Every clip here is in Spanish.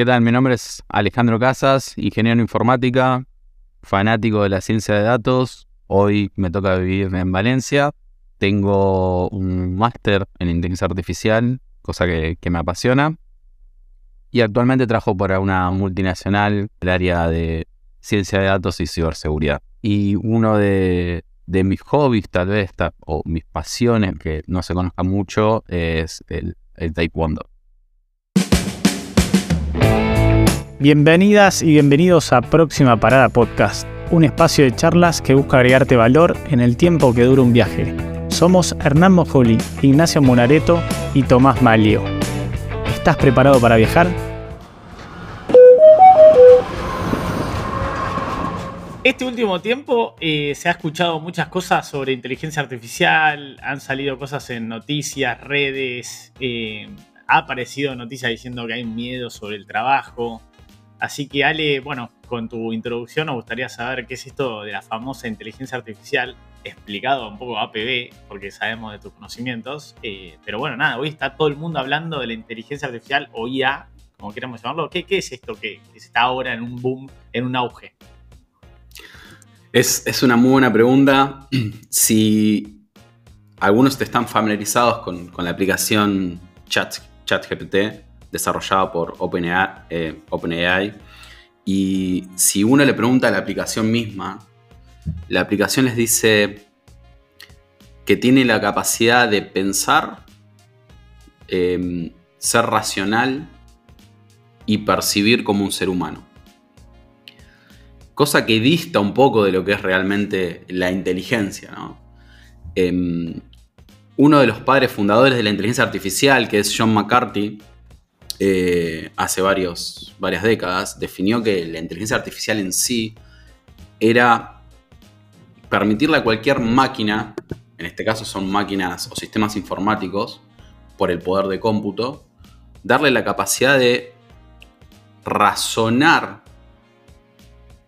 ¿Qué tal? Mi nombre es Alejandro Casas, ingeniero en informática, fanático de la ciencia de datos. Hoy me toca vivir en Valencia. Tengo un máster en inteligencia artificial, cosa que, me apasiona. Y actualmente trabajo para una multinacional del área de ciencia de datos y ciberseguridad. Y uno de, mis hobbies, tal vez, o mis pasiones, que no se conozca mucho, es el taekwondo. Bienvenidas y bienvenidos a Próxima Parada Podcast, un espacio de charlas que busca agregarte valor en el tiempo que dura un viaje. Somos Hernán Mojoli, Ignacio Monareto y Tomás Malio. ¿Estás preparado para viajar? Este último tiempo eh, se ha escuchado muchas cosas sobre inteligencia artificial, han salido cosas en noticias, redes, eh, ha aparecido noticias diciendo que hay miedo sobre el trabajo, Así que Ale, bueno, con tu introducción nos gustaría saber qué es esto de la famosa inteligencia artificial, explicado un poco APB, porque sabemos de tus conocimientos. Eh, pero bueno, nada, hoy está todo el mundo hablando de la inteligencia artificial o IA, como queramos llamarlo. ¿Qué, es esto que, está ahora en un boom, en un auge? Es, una muy buena pregunta. Si algunos te están familiarizados con, la aplicación Chat, ChatGPT, desarrollada por OpenAI, eh, OpenAI. Y si uno le pregunta a la aplicación misma, la aplicación les dice que tiene la capacidad de pensar, em, ser racional y percibir como un ser humano. Cosa que dista un poco de lo que es realmente la inteligencia. Em, uno de los padres fundadores de la inteligencia artificial, que es John McCarthy, eh, hace varios, varias décadas, definió que la inteligencia artificial en sí era permitirle a cualquier máquina, en este caso son máquinas o sistemas informáticos, por el poder de cómputo, darle la capacidad de razonar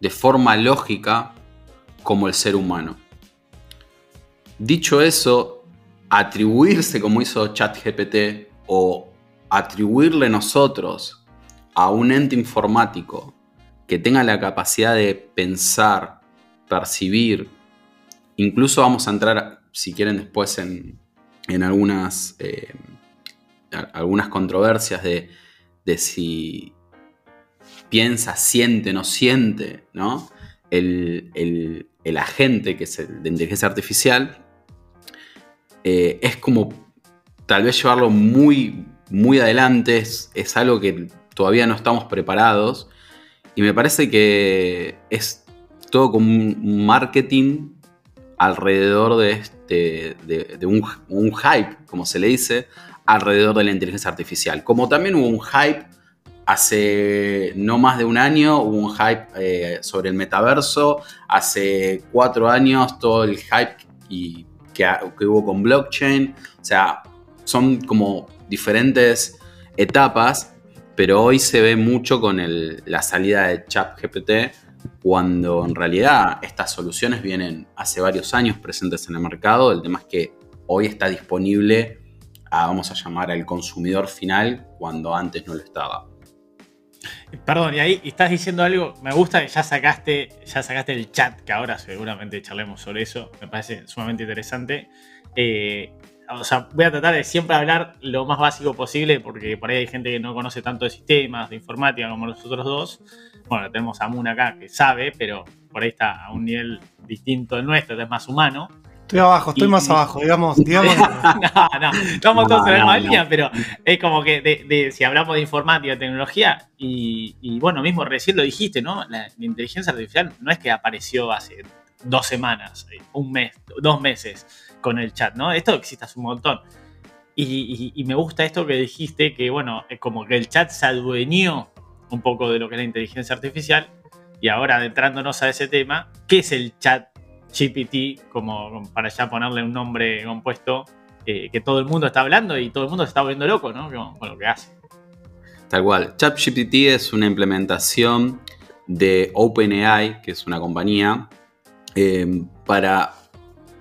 de forma lógica como el ser humano. Dicho eso, atribuirse como hizo ChatGPT o atribuirle nosotros a un ente informático que tenga la capacidad de pensar, percibir, incluso vamos a entrar, si quieren, después en, algunas, eh, algunas controversias de, si piensa, siente, no siente, ¿no? El, agente, que es el de inteligencia artificial, eh, es como tal vez llevarlo muy, muy adelante, es, algo que todavía no estamos preparados. Y me parece que es todo como un marketing alrededor de, este, de, un, hype, como se le dice, alrededor de la inteligencia artificial. Como también hubo un hype hace no más de un año, hubo un hype eh, sobre el metaverso, hace cuatro años todo el hype y, que, que hubo con blockchain, o sea, son como diferentes etapas, pero hoy se ve mucho con la salida de ChatGPT, cuando en realidad estas soluciones vienen hace varios años presentes en el mercado. El tema es que hoy está disponible a, vamos a llamar, al consumidor final, cuando antes no lo estaba. Perdón, y ahí estás diciendo algo, me gusta que ya sacaste, ya sacaste el chat, que ahora seguramente charlemos sobre eso, me parece sumamente interesante. Eh, o sea, voy a tratar de siempre hablar lo más básico posible, porque por ahí hay gente que no conoce tanto de sistemas, de informática como nosotros dos. Bueno, tenemos a Moon acá que sabe, pero por ahí está a un nivel distinto del nuestro, es más humano. Estoy abajo, estoy más abajo, digamos. digamos. no, no, estamos todos en la misma línea, pero es como que de, si hablamos de informática, tecnología, y, bueno, mismo recién lo dijiste, ¿no? La, la inteligencia artificial no es que apareció hace dos semanas, un mes, dos meses con el chat, ¿no? Esto existe hace un montón. Y, me gusta esto que dijiste, que bueno, es como que el chat se adueñó un poco de lo que es la inteligencia artificial. Y ahora adentrándonos a ese tema, ¿qué es el chat GPT? Como para ya ponerle un nombre compuesto eh, que todo el mundo está hablando y todo el mundo se está volviendo loco, ¿no? Con, lo que hace. Tal cual. ChatGPT es una implementación de OpenAI, que es una compañía, eh, para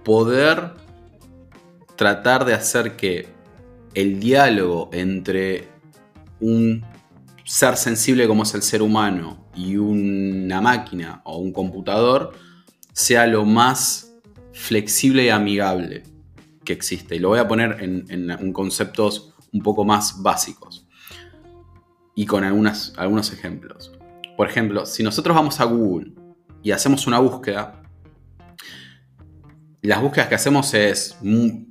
poder tratar de hacer que el diálogo entre un ser sensible como es el ser humano y una máquina o un computador sea lo más flexible y amigable que existe. Y lo voy a poner en, conceptos un poco más básicos y con algunos ejemplos. Por ejemplo, si nosotros vamos a Google y hacemos una búsqueda, las búsquedas que hacemos es,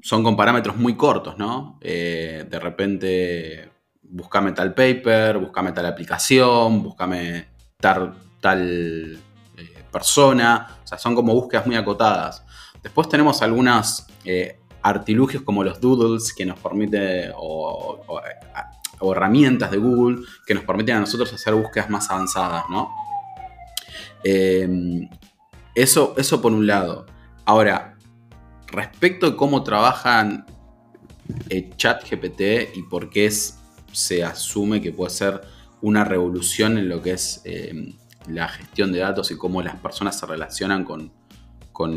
son con parámetros muy cortos, ¿no? Eh, de repente, búscame tal paper, búscame tal aplicación, búscame tal, tal eh, persona. O sea, son como búsquedas muy acotadas. Después tenemos algunos eh, artilugios como los doodles que nos permiten, o, herramientas de Google que nos permiten a nosotros hacer búsquedas más avanzadas, ¿no? eso, eso por un lado. Ahora, respecto de cómo trabajan el chat GPT y por qué se asume que puede ser una revolución en lo que es eh, la gestión de datos y cómo las personas se relacionan con,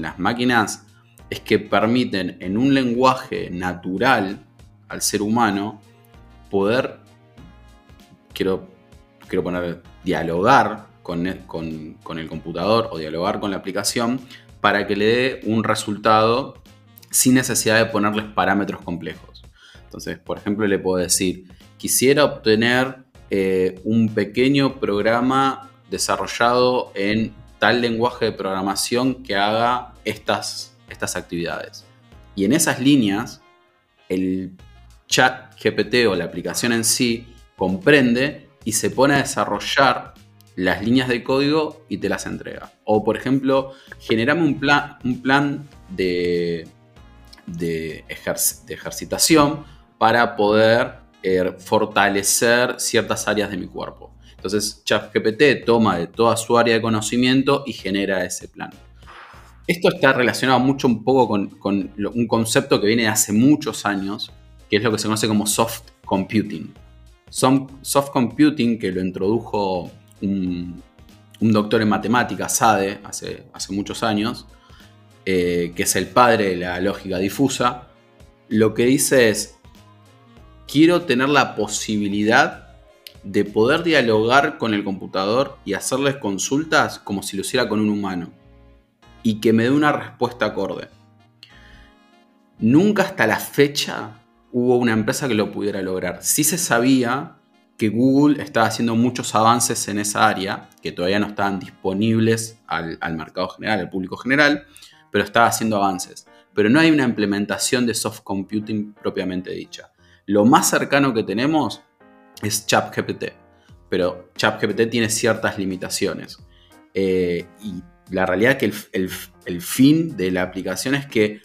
las máquinas, es que permiten en un lenguaje natural al ser humano poder, quiero, quiero poner, dialogar con, con el computador o dialogar con la aplicación para que le dé un resultado sin necesidad de ponerles parámetros complejos. Entonces, por ejemplo, le puedo decir, quisiera obtener eh, un pequeño programa desarrollado en tal lenguaje de programación que haga estas, estas actividades. Y en esas líneas, el chat GPT o la aplicación en sí comprende y se pone a desarrollar las líneas de código y te las entrega. O por ejemplo, generame un plan, un plan de, de, ejercitación para poder eh, fortalecer ciertas áreas de mi cuerpo. Entonces ChatGPT toma de toda su área de conocimiento y genera ese plan. Esto está relacionado mucho un poco con, un concepto que viene de hace muchos años, que es lo que se conoce como soft computing. Soft computing, que lo introdujo un, doctor en matemáticas, Sade, hace, hace muchos años, eh, que es el padre de la lógica difusa, lo que dice es, quiero tener la posibilidad de poder dialogar con el computador y hacerles consultas como si lo hiciera con un humano y que me dé una respuesta acorde. Nunca hasta la fecha hubo una empresa que lo pudiera lograr. Sí se sabía que Google estaba haciendo muchos avances en esa área, que todavía no estaban disponibles al, al mercado general, al público general, pero estaba haciendo avances. Pero no hay una implementación de soft computing propiamente dicha. Lo más cercano que tenemos es ChatGPT, pero ChatGPT tiene ciertas limitaciones. Eh, y la realidad es que el, fin de la aplicación es que,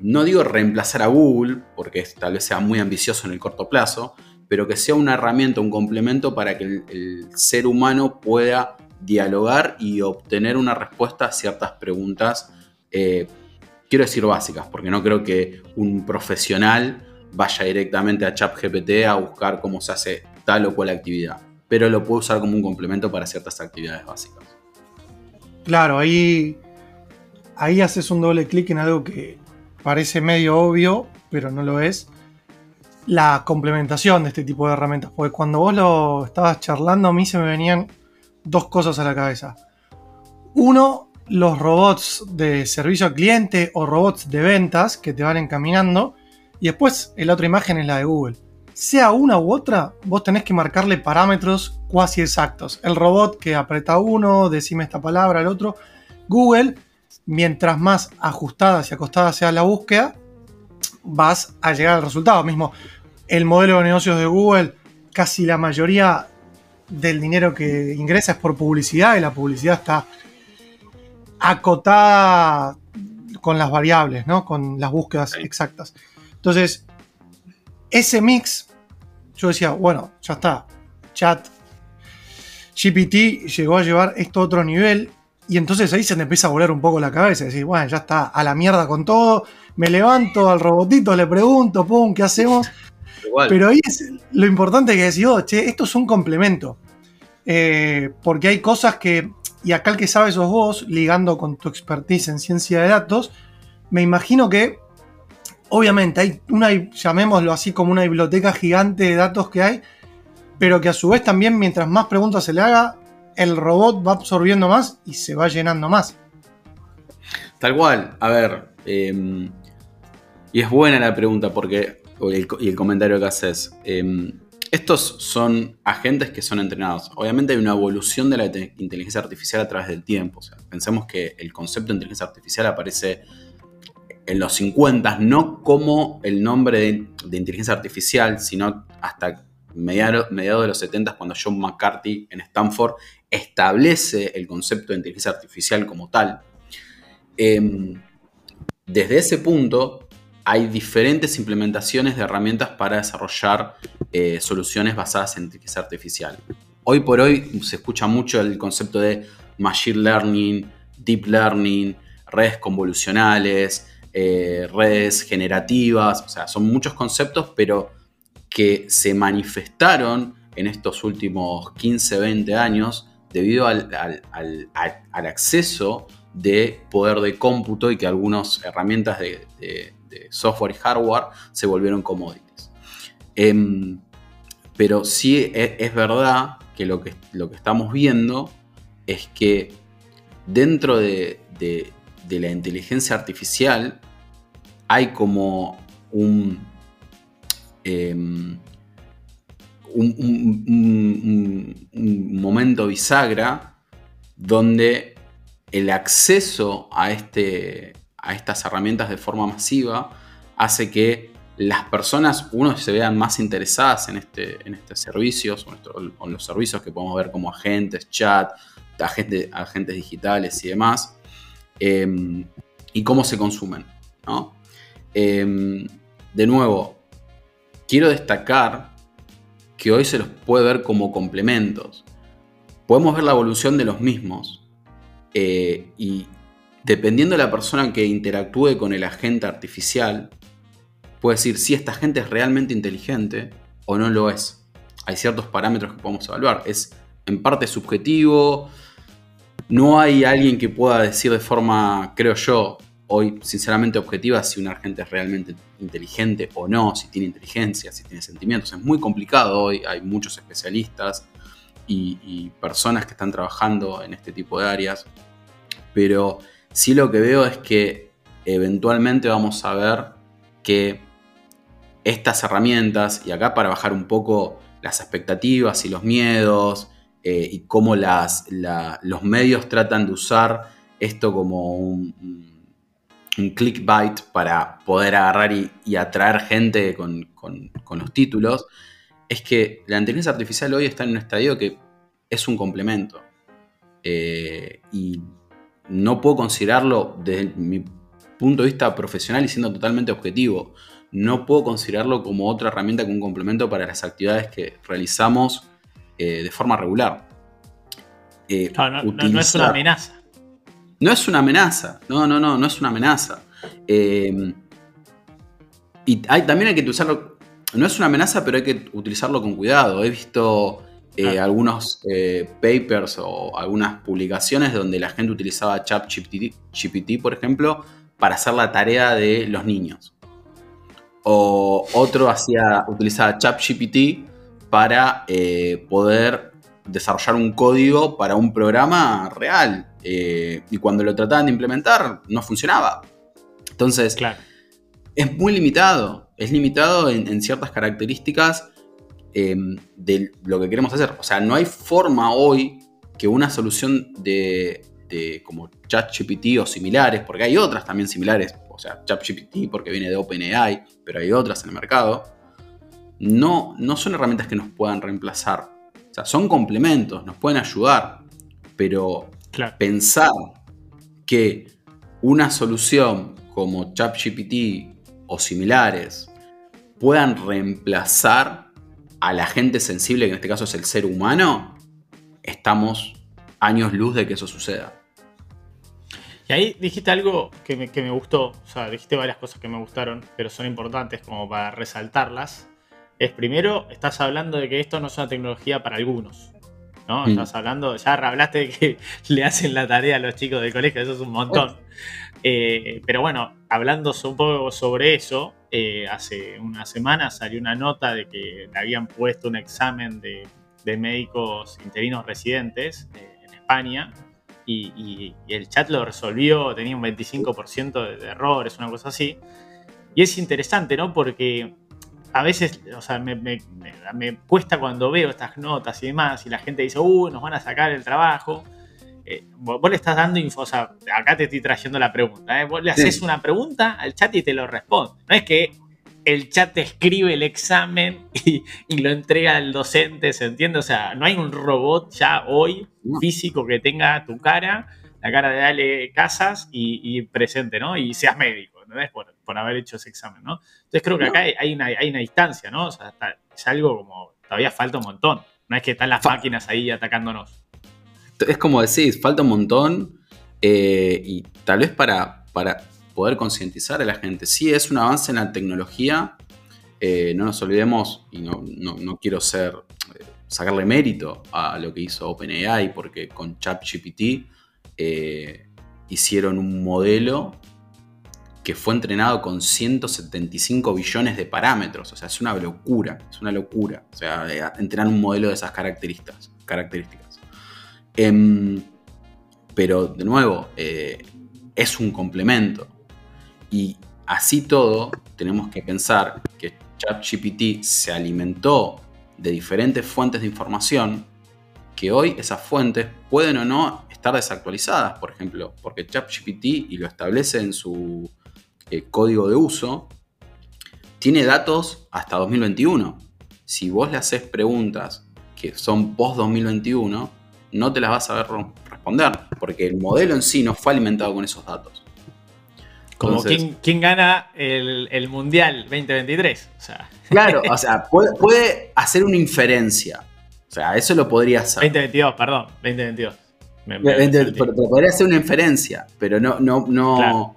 no digo reemplazar a Google, porque tal vez sea muy ambicioso en el corto plazo, pero que sea una herramienta, un complemento para que el ser humano pueda dialogar y obtener una respuesta a ciertas preguntas eh, quiero decir básicas, porque no creo que un profesional vaya directamente a ChatGPT a buscar cómo se hace tal o cual actividad, pero lo puede usar como un complemento para ciertas actividades básicas. Claro, ahí, ahí haces un doble clic en algo que parece medio obvio, pero no lo es. La complementación de este tipo de herramientas, porque cuando vos lo estabas charlando a mí se me venían dos cosas a la cabeza. Uno, los robots de servicio al cliente o robots de ventas que te van encaminando. Y después la otra imagen es la de Google. Sea una u otra, vos tenés que marcarle parámetros cuasi exactos. El robot que aprieta uno, decime esta palabra, el otro. Google, mientras más ajustada y acostada sea la búsqueda, vas a llegar al resultado. Mismo, el modelo de negocios de Google, casi la mayoría del dinero que ingresa es por publicidad y la publicidad está acotada con las variables, ¿no? Con las búsquedas exactas. Entonces, ese mix, yo decía, bueno, ya está. Chat GPT llegó a llevar esto a otro nivel. Y entonces ahí se me empieza a volar un poco la cabeza. Decir, bueno, ya está, a la mierda con todo. Me levanto al robotito, le pregunto, pum, ¿qué hacemos? Pero ahí es lo importante que decir, oh, che, esto es un complemento. Eh, porque hay cosas que y acá el que sabe sos vos, ligando con tu expertise en ciencia de datos, me imagino que, obviamente, hay una, llamémoslo así como una biblioteca gigante de datos que hay, pero que a su vez también mientras más preguntas se le haga, el robot va absorbiendo más y se va llenando más. Tal cual, a ver, em, y es buena la pregunta porque, y el comentario que haces. Em, estos son agentes que son entrenados. Obviamente hay una evolución de la inteligencia artificial a través del tiempo. pensemos que el concepto de inteligencia artificial aparece en los 50, no como el nombre de, inteligencia artificial, sino hasta mediados de los 70 cuando John McCarthy en Stanford establece el concepto de inteligencia artificial como tal. Em, desde ese punto hay diferentes implementaciones de herramientas para desarrollar eh, soluciones basadas en inteligencia artificial. Hoy por hoy se escucha mucho el concepto de machine learning, deep learning, redes convolucionales, eh, redes generativas, o sea, son muchos conceptos, pero que se manifestaron en estos últimos 15, 20 años debido al, acceso de poder de cómputo y que algunas herramientas de, software y hardware se volvieron commodities. Em, pero sí e, es, verdad que lo, que lo que estamos viendo es que dentro de, de la inteligencia artificial hay como un, em, un, momento bisagra donde el acceso a, este, a estas herramientas de forma masiva hace que las personas, uno, se vean más interesadas en, este, en estos servicios, o los servicios que podemos ver como agentes, chat, agentes, agentes digitales y demás, Em, y cómo se consumen. Em, de nuevo, quiero destacar que hoy se los puede ver como complementos. Podemos ver la evolución de los mismos eh, y dependiendo de la persona que interactúe con el agente artificial, puede decir si esta gente es realmente inteligente o no lo es. Hay ciertos parámetros que podemos evaluar. Es en parte subjetivo, no hay alguien que pueda decir de forma, creo yo, hoy sinceramente objetiva si un agente es realmente inteligente o no, si tiene inteligencia, si tiene sentimientos. Es muy complicado hoy, hay muchos especialistas y, personas que están trabajando en este tipo de áreas, pero sí lo que veo es que eventualmente vamos a ver que estas herramientas, y acá para bajar un poco las expectativas y los miedos, eh, y cómo los medios tratan de usar esto como un, un clickbait para poder agarrar y, atraer gente con, los títulos, es que la inteligencia artificial hoy está en un estadio que es un complemento. Eh, y no puedo considerarlo desde mi punto de vista profesional y siendo totalmente objetivo. No puedo considerarlo como otra herramienta que un complemento para las actividades que realizamos eh, de forma regular. Eh, no, es una amenaza. No es una amenaza, no, no, no, no es una amenaza. Eh, y hay, también hay que utilizarlo, no es una amenaza, pero hay que utilizarlo con cuidado. He visto algunos papers o algunas publicaciones donde la gente utilizaba ChatGPT, por ejemplo, para hacer la tarea de los niños. O otro hacía, utilizaba ChatGPT para eh, poder desarrollar un código para un programa real. Eh, y cuando lo trataban de implementar, no funcionaba. Entonces, es muy limitado. Es limitado en, ciertas características em, de lo que queremos hacer. O sea, no hay forma hoy que una solución de, de como ChatGPT o similares, porque hay otras también similares, o sea, ChatGPT porque viene de OpenAI, pero hay otras en el mercado, no, no son herramientas que nos puedan reemplazar. O sea, son complementos, nos pueden ayudar, pero pensar que una solución como ChatGPT o similares puedan reemplazar a la gente sensible, que en este caso es el ser humano, estamos años luz de que eso suceda. Y ahí dijiste algo que me, que me, gustó, o sea, dijiste varias cosas que me gustaron, pero son importantes como para resaltarlas es primero, estás hablando de que esto no es una tecnología para algunos. ¿no? Mm. Estás hablando, ya hablaste de que le hacen la tarea a los chicos del colegio, eso es un montón. Eh, pero bueno, hablando un poco sobre eso, eh, hace una semana salió una nota de que le habían puesto un examen de, médicos interinos residentes eh, en España y, el chat lo resolvió, tenía un 25% de, errores, una cosa así. Y es interesante, ¿no? Porque a veces, o sea, me, me, cuesta cuando veo estas notas y demás, y la gente dice, uy, nos van a sacar el trabajo. Eh, vos, le estás dando info, o sea, acá te estoy trayendo la pregunta, ¿eh? vos le haces una pregunta al chat y te lo responde. No es que el chat te escribe el examen y, lo entrega al docente, ¿se entiende? O sea, no hay un robot ya hoy físico que tenga tu cara, la cara de Ale Casas y, presente, ¿no? Y seas médico, ¿entendés? Por, por haber hecho ese examen, ¿no? Entonces creo que acá hay una, hay una distancia, ¿no? O sea, es algo como, todavía falta un montón. No es que están las máquinas ahí atacándonos. Es como decís, falta un montón eh, y tal vez para, para poder concientizar a la gente. Sí, es un avance en la tecnología, eh, no nos olvidemos, y no, quiero ser, eh, sacarle mérito a lo que hizo OpenAI, porque con ChatGPT hicieron un modelo que fue entrenado con 175 billones de parámetros. O sea, es una locura, es una locura. O sea, entrenar un modelo de esas características. características. Em, pero, de nuevo, es un complemento. Y así todo, tenemos que pensar que ChatGPT se alimentó de diferentes fuentes de información que hoy esas fuentes pueden o no estar desactualizadas, por ejemplo, porque ChatGPT, y lo establece en su eh, código de uso, tiene datos hasta 2021. Si vos le haces preguntas que son post 2021, no te las vas a ver responder, porque el modelo en sí no fue alimentado con esos datos. Como ¿quién, gana el, Mundial 2023. Claro, o sea, puede, hacer una inferencia. O sea, eso lo podría hacer. 2022, perdón, 2022. pero, podría hacer una inferencia, pero no, no, no,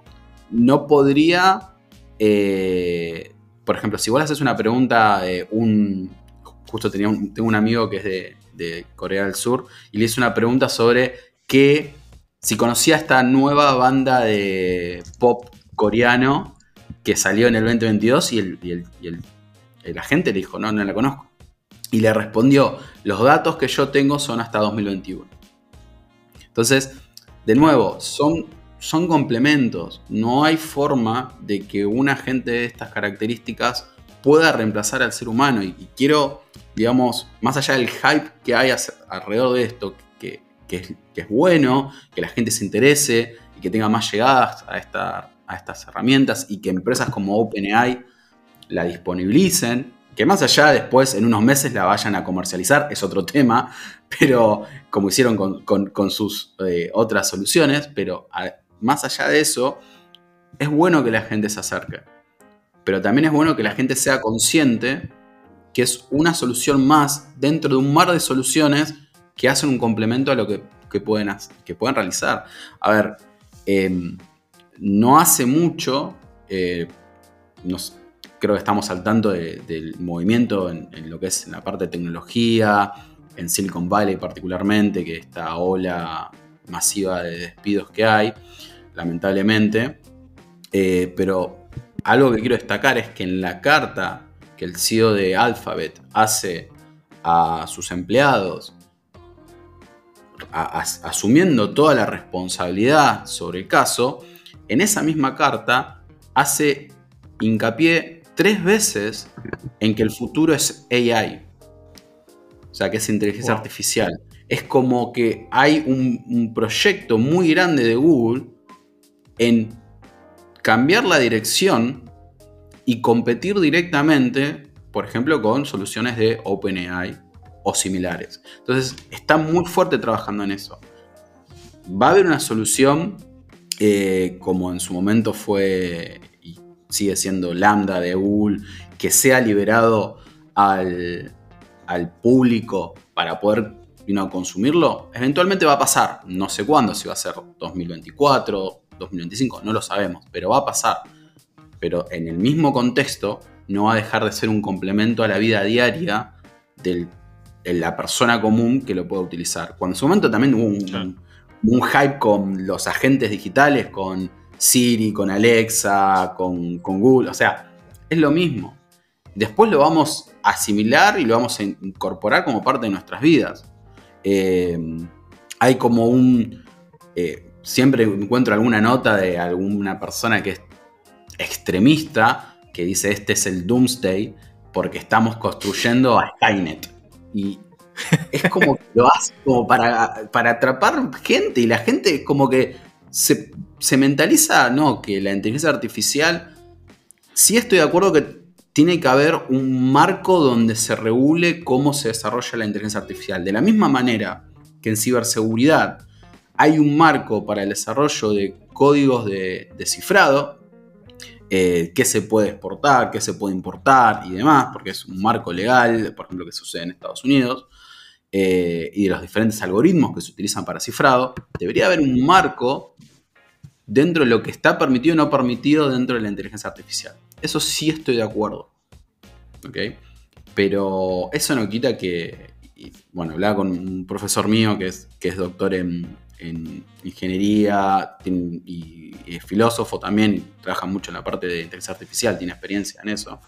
no podría. Eh, por ejemplo, si vos le haces una pregunta, un. Justo tenía tengo un amigo que es de, de Corea del Sur y le hice una pregunta sobre qué si conocía esta nueva banda de pop coreano que salió en el 2022 y el, y agente le dijo, no, no la conozco. Y le respondió, los datos que yo tengo son hasta 2021. Entonces, de nuevo, son, son complementos. No hay forma de que un agente de estas características pueda reemplazar al ser humano. Y, quiero, digamos, más allá del hype que hay alrededor de esto, que es, bueno, que la gente se interese y que tenga más llegadas a, a estas herramientas y que empresas como OpenAI la disponibilicen. Que más allá después, en unos meses, la vayan a comercializar, es otro tema, pero como hicieron con, sus eh, otras soluciones, pero más allá de eso, es bueno que la gente se acerque. Pero también es bueno que la gente sea consciente que es una solución más dentro de un mar de soluciones que hacen un complemento a lo que, pueden, que pueden realizar. A ver, em, no hace mucho, eh, creo que estamos al tanto del movimiento en, lo que es en la parte de tecnología, en Silicon Valley particularmente, que esta ola masiva de despidos que hay, lamentablemente. Eh, pero algo que quiero destacar es que en la carta que el CEO de Alphabet hace a sus empleados asumiendo toda la responsabilidad sobre el caso, en esa misma carta hace hincapié tres veces en que el futuro es AI. O sea, que es inteligencia artificial. Es como que hay un, proyecto muy grande de Google en cambiar la dirección y competir directamente, por ejemplo, con soluciones de OpenAI o similares. Entonces, está muy fuerte trabajando en eso. Va a haber una solución, eh, como en su momento fue y sigue siendo Lambda de Google, que sea liberado al, público para poder consumirlo. Eventualmente va a pasar. No sé cuándo, si va a ser 2024, 2025, no lo sabemos, pero va a pasar. Pero en el mismo contexto, no va a dejar de ser un complemento a la vida diaria del la persona común que lo pueda utilizar. Cuando en su momento también hubo un, un hype con los agentes digitales, con Siri, con Alexa, con, Google, o sea, es lo mismo. Después lo vamos a asimilar y lo vamos a incorporar como parte de nuestras vidas. Eh, hay como un... Eh, siempre encuentro alguna nota de alguna persona que es extremista que dice este es el Doomsday porque estamos construyendo a Skynet. Y es como que lo hace como para, para atrapar gente y la gente como que se, mentaliza, no, que la inteligencia artificial, sí estoy de acuerdo que tiene que haber un marco donde se regule cómo se desarrolla la inteligencia artificial. De la misma manera que en ciberseguridad hay un marco para el desarrollo de códigos de, cifrado, eh, qué se puede exportar, qué se puede importar y demás, porque es un marco legal, por ejemplo, que sucede en Estados Unidos, eh, y de los diferentes algoritmos que se utilizan para cifrado, debería haber un marco dentro de lo que está permitido o no permitido dentro de la inteligencia artificial. Eso sí estoy de acuerdo. ¿Ok? Pero eso no quita que, bueno, hablaba con un profesor mío que es, que es doctor en, ingeniería y, es filósofo también, trabaja mucho en la parte de inteligencia artificial, tiene experiencia en eso.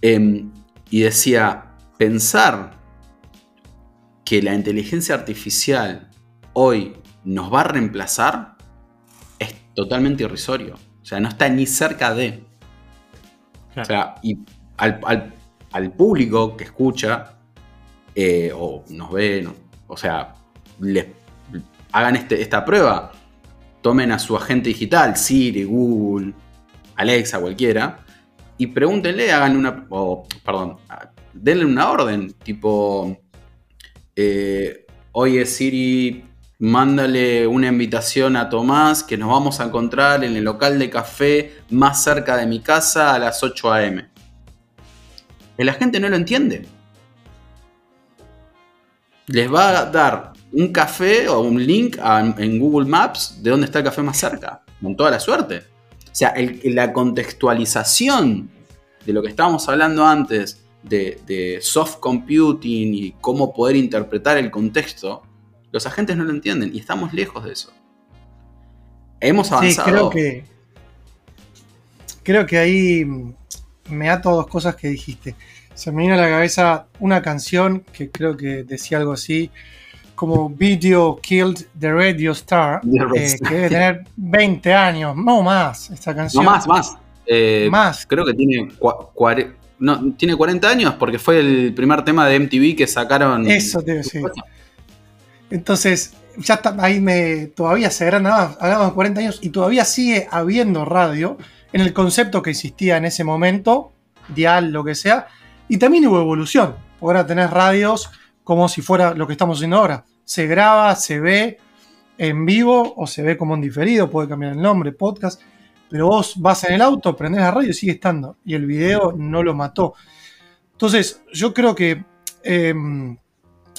Em, y decía, pensar que la inteligencia artificial hoy nos va a reemplazar es totalmente irrisorio. O sea, no está ni cerca de. O sea, y al, público que escucha eh, o nos ve, o sea, les, hagan este, esta prueba. Tomen a su agente digital, Siri, Google, Alexa, cualquiera, y pregúntenle, hagan una, perdón, denle una orden, tipo, eh, oye Siri, mándale una invitación a Tomás que nos vamos a encontrar en el local de café más cerca de mi casa a las 8 a.m. La gente no lo entiende. Les va a dar un café o un link en Google Maps de dónde está el café más cerca, con toda la suerte. O sea, la contextualización de lo que estábamos hablando antes, de, soft computing y cómo poder interpretar el contexto, los agentes no lo entienden y estamos lejos de eso. Hemos avanzado. Sí, creo que. Creo que ahí me ato dos cosas que dijiste. Se me vino a la cabeza una canción que creo que decía algo así como Video Killed the Radio Star, eh, que debe tener 20 años, no más, esta canción. No más, más. Eh, más. Creo que tiene no, tiene 40 años porque fue el primer tema de MTV que sacaron. Eso te decir. Entonces, ya está, ahí me. Todavía se nada hablamos de 40 años y todavía sigue habiendo radio en el concepto que existía en ese momento, dial, lo que sea. Y también hubo evolución. Ahora tenés radios como si fuera lo que estamos haciendo ahora. Se graba, se ve en vivo o se ve como en diferido, puede cambiar el nombre, podcast pero vos vas en el auto, prendés la radio y sigue estando. Y el video no lo mató. Entonces, yo creo que, em,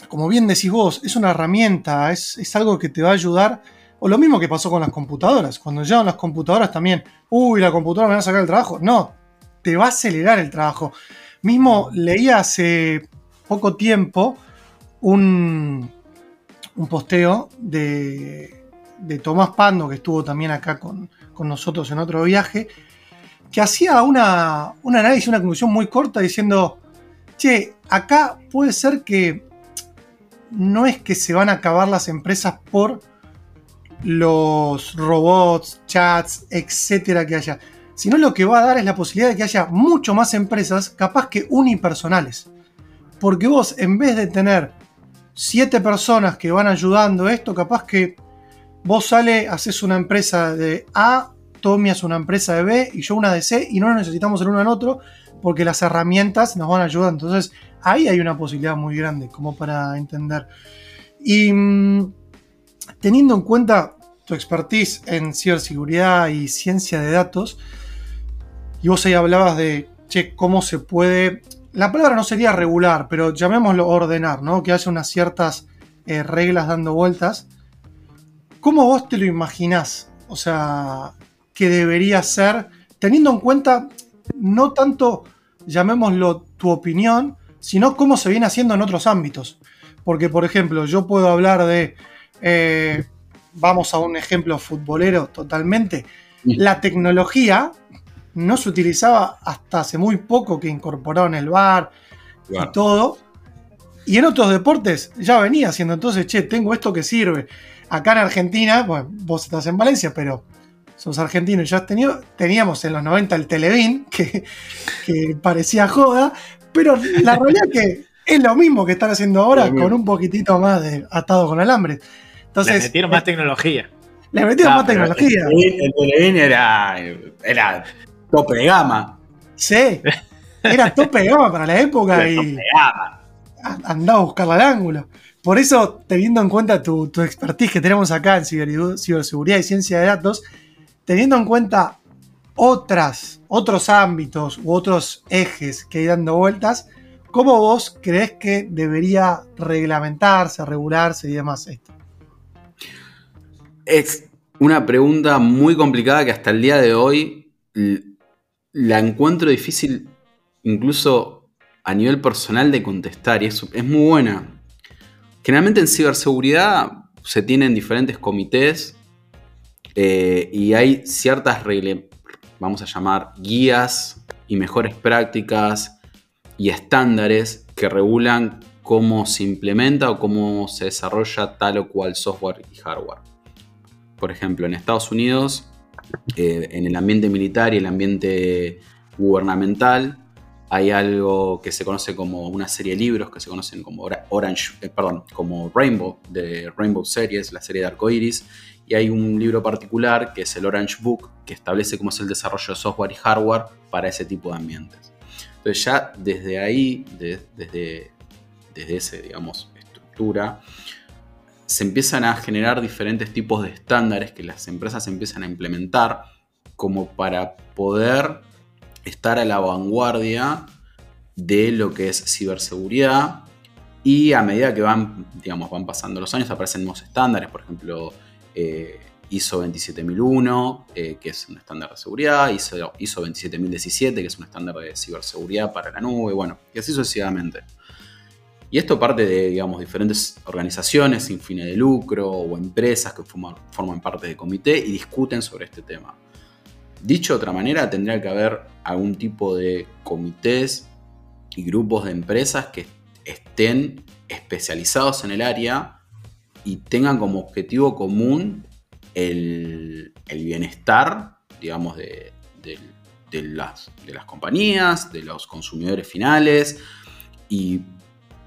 como bien decís vos, es una herramienta, es, algo que te va a ayudar. O lo mismo que pasó con las computadoras. Cuando llegan las computadoras también, uy, la computadora me va a sacar el trabajo. No, te va a acelerar el trabajo. Mismo leía hace poco tiempo un, un posteo de, de Tomás Pando, que estuvo también acá con, con nosotros en otro viaje, que hacía una, un análisis, una conclusión muy corta diciendo, che, acá puede ser que no es que se van a acabar las empresas por los robots, chats, etcétera que haya, sino lo que va a dar es la posibilidad de que haya mucho más empresas, capaz que unipersonales. Porque vos, en vez de tener siete personas que van ayudando esto, capaz que Vos sale, haces una empresa de A, Tommy hace una empresa de B y yo una de C y no nos necesitamos el uno en otro porque las herramientas nos van a ayudar. Entonces ahí hay una posibilidad muy grande como para entender. Y mm, teniendo en cuenta tu expertise en ciberseguridad y ciencia de datos, y vos ahí hablabas de, che, cómo se puede, la palabra no sería regular, pero llamémoslo ordenar, ¿no? Que haya unas ciertas eh, reglas dando vueltas. ¿Cómo vos te lo imaginás? O sea, que debería ser, teniendo en cuenta no tanto, llamémoslo tu opinión, sino cómo se viene haciendo en otros ámbitos. Porque, por ejemplo, yo puedo hablar de, eh, vamos a un ejemplo futbolero totalmente, la tecnología no se utilizaba hasta hace muy poco que incorporaron el bar y todo. Y en otros deportes ya venía haciendo. Entonces, che, tengo esto que sirve. Acá en Argentina, bueno, vos estás en Valencia, pero sos argentinos, ya has tenido, teníamos en los 90 el Televín, que, que parecía joda, pero la realidad es que es lo mismo que están haciendo ahora, con un poquitito más de atado con alambre. Entonces, le metieron más tecnología. Le metieron más tecnología. El, Televín era, era tope de gama. Sí, era tope de gama para la época y andaba a buscarla al ángulo. Por eso, teniendo en cuenta tu, tu expertise que tenemos acá en ciberseguridad y ciencia de datos, teniendo en cuenta otras, otros ámbitos u otros ejes que hay dando vueltas, ¿cómo vos crees que debería reglamentarse, regularse y demás esto? Es una pregunta muy complicada que hasta el día de hoy la encuentro difícil incluso a nivel personal de contestar y es, muy buena. Generalmente en ciberseguridad se tienen diferentes comités eh, y hay ciertas reglas, vamos a llamar guías y mejores prácticas y estándares que regulan cómo se implementa o cómo se desarrolla tal o cual software y hardware. Por ejemplo, en Estados Unidos, eh, en el ambiente militar y el ambiente gubernamental, hay algo que se conoce como una serie de libros que se conocen como Orange, eh, perdón, como Rainbow, de Rainbow Series, la serie de arcoiris, y hay un libro particular que es el Orange Book, que establece cómo es el desarrollo de software y hardware para ese tipo de ambientes. Entonces ya desde ahí, desde, desde esa, digamos, estructura, se empiezan a generar diferentes tipos de estándares que las empresas empiezan a implementar como para poder estar a la vanguardia de lo que es ciberseguridad. Y a medida que van, digamos, van pasando los años aparecen nuevos estándares, por ejemplo, eh, ISO 27001, eh, que es un estándar de seguridad, ISO, ISO 27017, que es un estándar de ciberseguridad para la nube, bueno, y así sucesivamente. Y esto parte de, digamos, diferentes organizaciones sin fines de lucro o empresas que forman, parte de comité y discuten sobre este tema. Dicho de otra manera, tendría que haber algún tipo de comités y grupos de empresas que estén especializados en el área y tengan como objetivo común el, bienestar, digamos, de, las, de las compañías, de los consumidores finales y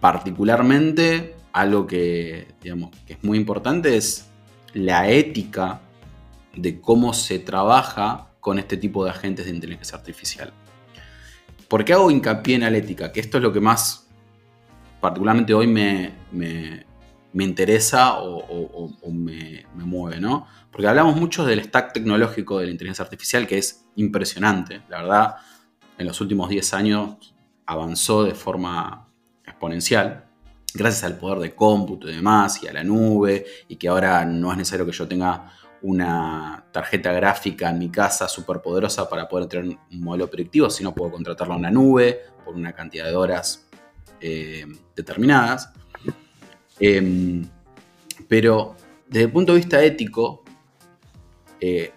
particularmente algo que, digamos, que es muy importante es la ética de cómo se trabaja con este tipo de agentes de inteligencia artificial. ¿Por qué hago hincapié en la ética? Que esto es lo que más particularmente hoy me, me interesa o, me, mueve, ¿no? Porque hablamos mucho del stack tecnológico de la inteligencia artificial, que es impresionante. La verdad, en los últimos 10 años avanzó de forma exponencial, gracias al poder de cómputo y demás, y a la nube, y que ahora no es necesario que yo tenga una tarjeta gráfica en mi casa súper poderosa para poder tener un modelo predictivo, sino puedo contratarlo en la nube por una cantidad de horas eh, determinadas. Em, pero desde el punto de vista ético, eh,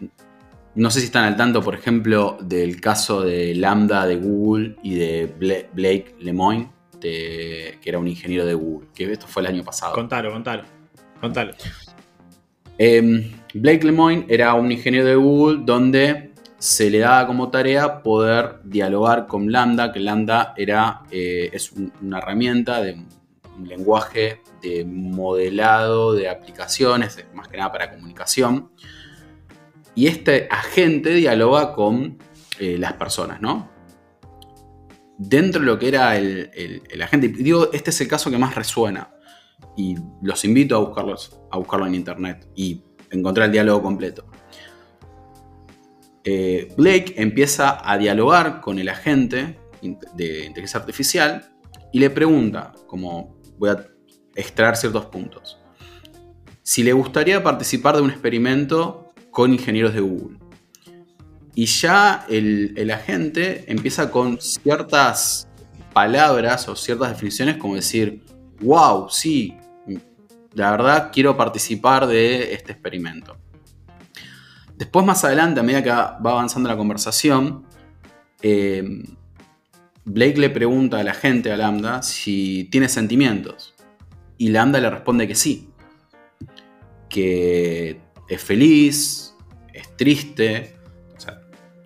no sé si están al tanto, por ejemplo, del caso de Lambda de Google y de Blake Lemoine, que era un ingeniero de Google, que esto fue el año pasado. Contalo, contalo, contalo. Em, Blake Lemoine era un ingeniero de Google donde se le daba como tarea poder dialogar con Lambda, que Lambda era, eh, es una herramienta de un lenguaje de modelado de aplicaciones, más que nada para comunicación. Y este agente dialoga con eh, las personas, ¿no? Dentro de lo que era el, agente, digo, este es el caso que más resuena. Y los invito a, buscarlos, a buscarlo en internet y encontrar el diálogo completo. Eh, Blake empieza a dialogar con el agente de inteligencia artificial y le pregunta, como voy a extraer ciertos puntos. Si le gustaría participar de un experimento con ingenieros de Google. Y ya el, agente empieza con ciertas palabras o ciertas definiciones como decir, wow, sí, la verdad quiero participar de este experimento. Después más adelante, a medida que va avanzando la conversación, eh, Blake le pregunta a la gente, a Lambda, si tiene sentimientos. Y Lambda le responde que sí. Que es feliz, es triste,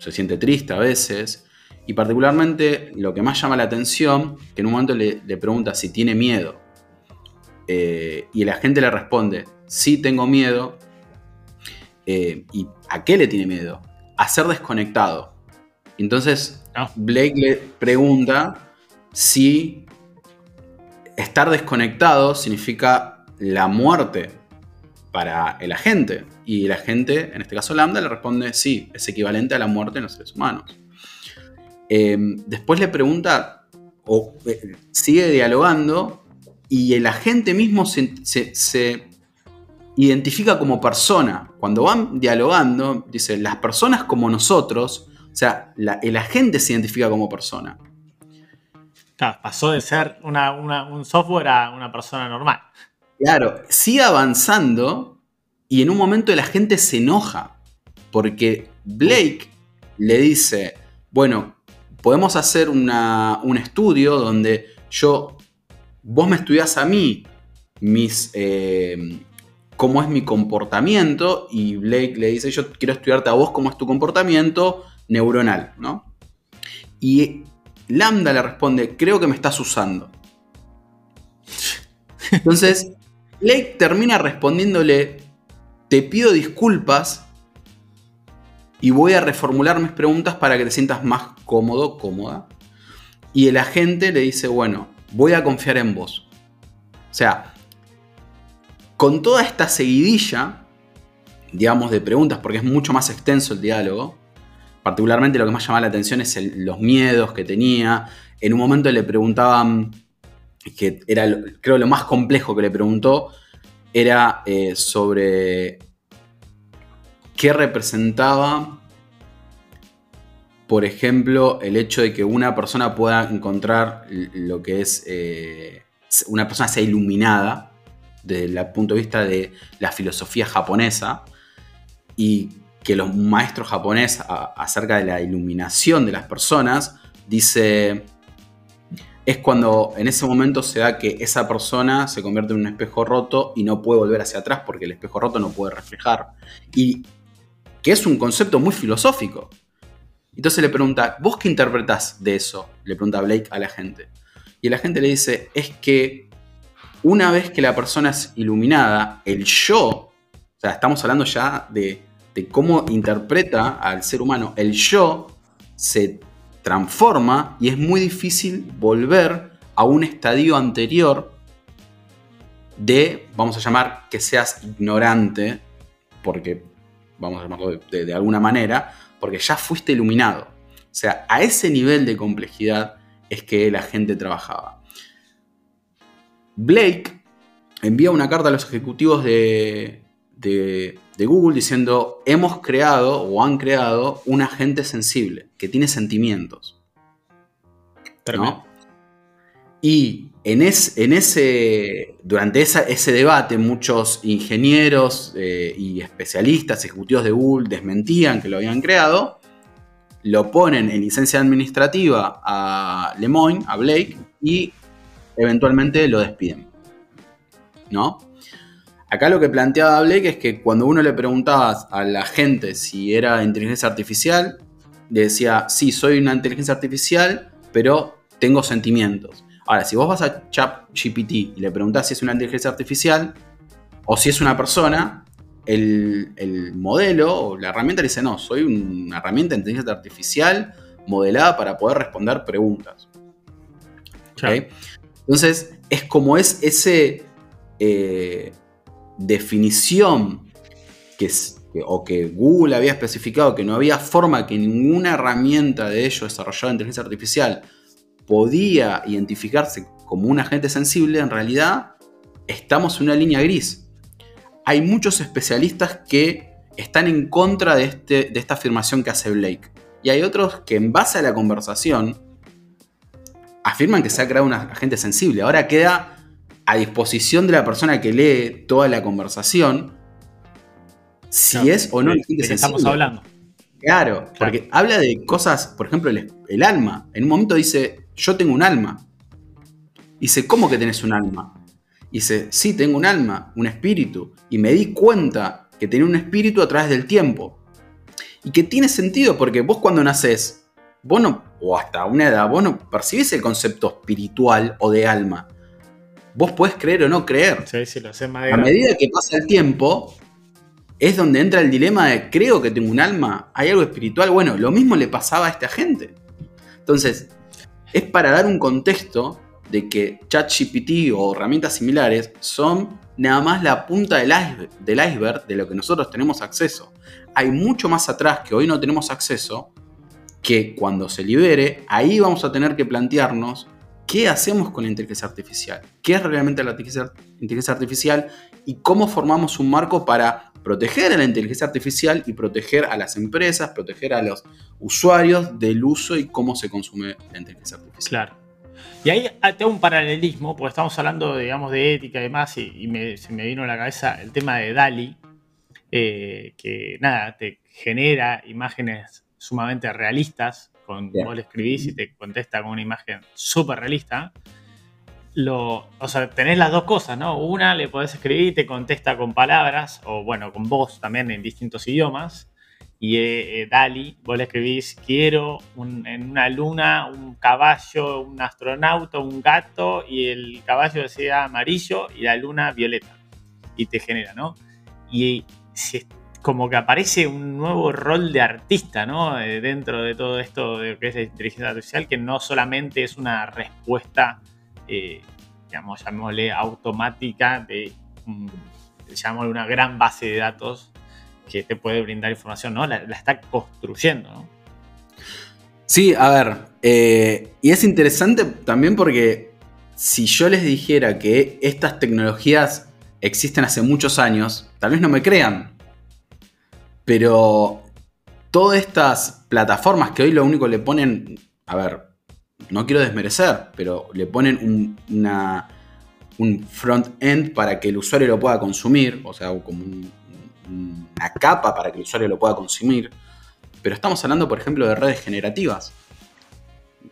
se siente triste a veces. Y particularmente lo que más llama la atención, que en un momento le, pregunta si tiene miedo. Eh, y la gente le responde, sí tengo miedo. Eh, ¿Y a qué le tiene miedo? A ser desconectado. Entonces, ah. Blake le pregunta si estar desconectado significa la muerte para el agente. Y el agente, en este caso Lambda, le responde sí, es equivalente a la muerte en los seres humanos. Eh, después le pregunta, o eh, sigue dialogando, y el agente mismo se, identifica como persona. Cuando van dialogando, dice, las personas como nosotros, o sea, el agente se identifica como persona. pasó de ser un software a una persona normal. Claro, sigue avanzando y en un momento el agente se enoja porque Blake le dice, bueno, podemos hacer un estudio donde yo, vos me estudias a mí mis, eh, cómo es mi comportamiento y Blake le dice, yo quiero estudiarte a vos cómo es tu comportamiento neuronal, ¿no? Y Lambda le responde, creo que me estás usando. Entonces, Blake termina respondiéndole, te pido disculpas y voy a reformular mis preguntas para que te sientas más cómodo, cómoda. Y el agente le dice, bueno, voy a confiar en vos. O sea, con toda esta seguidilla, digamos, de preguntas, porque es mucho más extenso el diálogo, particularmente lo que más llamaba la atención es los miedos que tenía. En un momento le preguntaban, que era creo lo más complejo que le preguntó, era eh, sobre qué representaba, por ejemplo, el hecho de que una persona pueda encontrar lo que es, eh, una persona sea iluminada desde el punto de vista de la filosofía japonesa y que los maestros japoneses acerca de la iluminación de las personas dice es cuando en ese momento se da que esa persona se convierte en un espejo roto y no puede volver hacia atrás porque el espejo roto no puede reflejar. Y que es un concepto muy filosófico. Entonces le pregunta, ¿vos qué interpretás de eso? Le pregunta Blake a la gente. Y la gente le dice, es que una vez que la persona es iluminada, el yo, o sea, estamos hablando ya de, cómo interpreta al ser humano, el yo se transforma y es muy difícil volver a un estadio anterior de, vamos a llamar, que seas ignorante, porque, vamos a llamarlo de, alguna manera, porque ya fuiste iluminado. O sea, a ese nivel de complejidad es que la gente trabajaba. Blake envía una carta a los ejecutivos de, Google diciendo, hemos creado o han creado un agente sensible que tiene sentimientos. Y en, en, ese, durante ese debate muchos ingenieros eh, y especialistas, ejecutivos de Google, desmentían que lo habían creado, lo ponen en licencia administrativa a Lemoyne, a Blake, y eventualmente lo despiden. ¿No? Acá lo que planteaba Blake es que cuando uno le preguntaba a la gente si era inteligencia artificial, le decía, sí, soy una inteligencia artificial, pero tengo sentimientos. Ahora, si vos vas a ChatGPT y le preguntás si es una inteligencia artificial o si es una persona, el, el, modelo o la herramienta le dice, no, soy una herramienta de inteligencia artificial modelada para poder responder preguntas. Entonces, es como es ese eh, definición que, o que Google había especificado que no había forma que ninguna herramienta de ellos desarrollada en inteligencia artificial podía identificarse como un agente sensible, en realidad estamos en una línea gris. Hay muchos especialistas que están en contra de, este, de esta afirmación que hace Blake. Y hay otros que en base a la conversación afirman que se ha creado un agente sensible. Ahora queda a disposición de la persona que lee toda la conversación si es o no el estamos hablando. Claro, porque habla de cosas, por ejemplo, el, alma. En un momento dice, yo tengo un alma. Dice, ¿cómo que tenés un alma? Dice, sí, tengo un alma, un espíritu. Y me di cuenta que tenía un espíritu a través del tiempo. Y que tiene sentido, porque vos cuando nacés, vos no, o hasta una edad, vos no percibís el concepto espiritual o de alma. Vos podés creer o no creer. Sí, sí, lo sé, A medida que pasa el tiempo, es donde entra el dilema de creo que tengo un alma, hay algo espiritual. Bueno, lo mismo le pasaba a esta gente. Entonces, es para dar un contexto de que ChatGPT o herramientas similares son nada más la punta del iceberg, del iceberg de lo que nosotros tenemos acceso. Hay mucho más atrás que hoy no tenemos acceso, que cuando se libere, ahí vamos a tener que plantearnos qué hacemos con la inteligencia artificial, qué es realmente la inteligencia artificial y cómo formamos un marco para proteger a la inteligencia artificial y proteger a las empresas, proteger a los usuarios del uso y cómo se consume la inteligencia artificial. Claro. Y ahí tengo un paralelismo, porque estamos hablando, digamos, de ética y demás, y, se me vino a la cabeza el tema de DALI, eh, que nada, te genera imágenes sumamente realistas, con, vos le escribís y te contesta con una imagen súper realista lo, o sea, tenés las dos cosas, ¿no? Una le podés escribir y te contesta con palabras, o bueno, con voz también en distintos idiomas. Y eh, eh, Dali, vos le escribís, quiero en una luna un caballo, un astronauta, un gato, y el caballo sea amarillo y la luna violeta. Y te genera, ¿no? Y si, como que aparece un nuevo rol de artista, ¿no? Eh, dentro de todo esto de lo que es la inteligencia artificial, que no solamente es una respuesta eh, digamos, llamémosle automática de, llamémosle una gran base de datos que te puede brindar información, ¿no? La, está construyendo, ¿no? Sí, a ver, eh, y es interesante también porque si yo les dijera que estas tecnologías existen hace muchos años, tal vez no me crean. Pero todas estas plataformas que hoy lo único le ponen, a ver, no quiero desmerecer, pero le ponen un, una, un front-end para que el usuario lo pueda consumir, o sea, como una capa para que el usuario lo pueda consumir. Pero estamos hablando, por ejemplo, de redes generativas.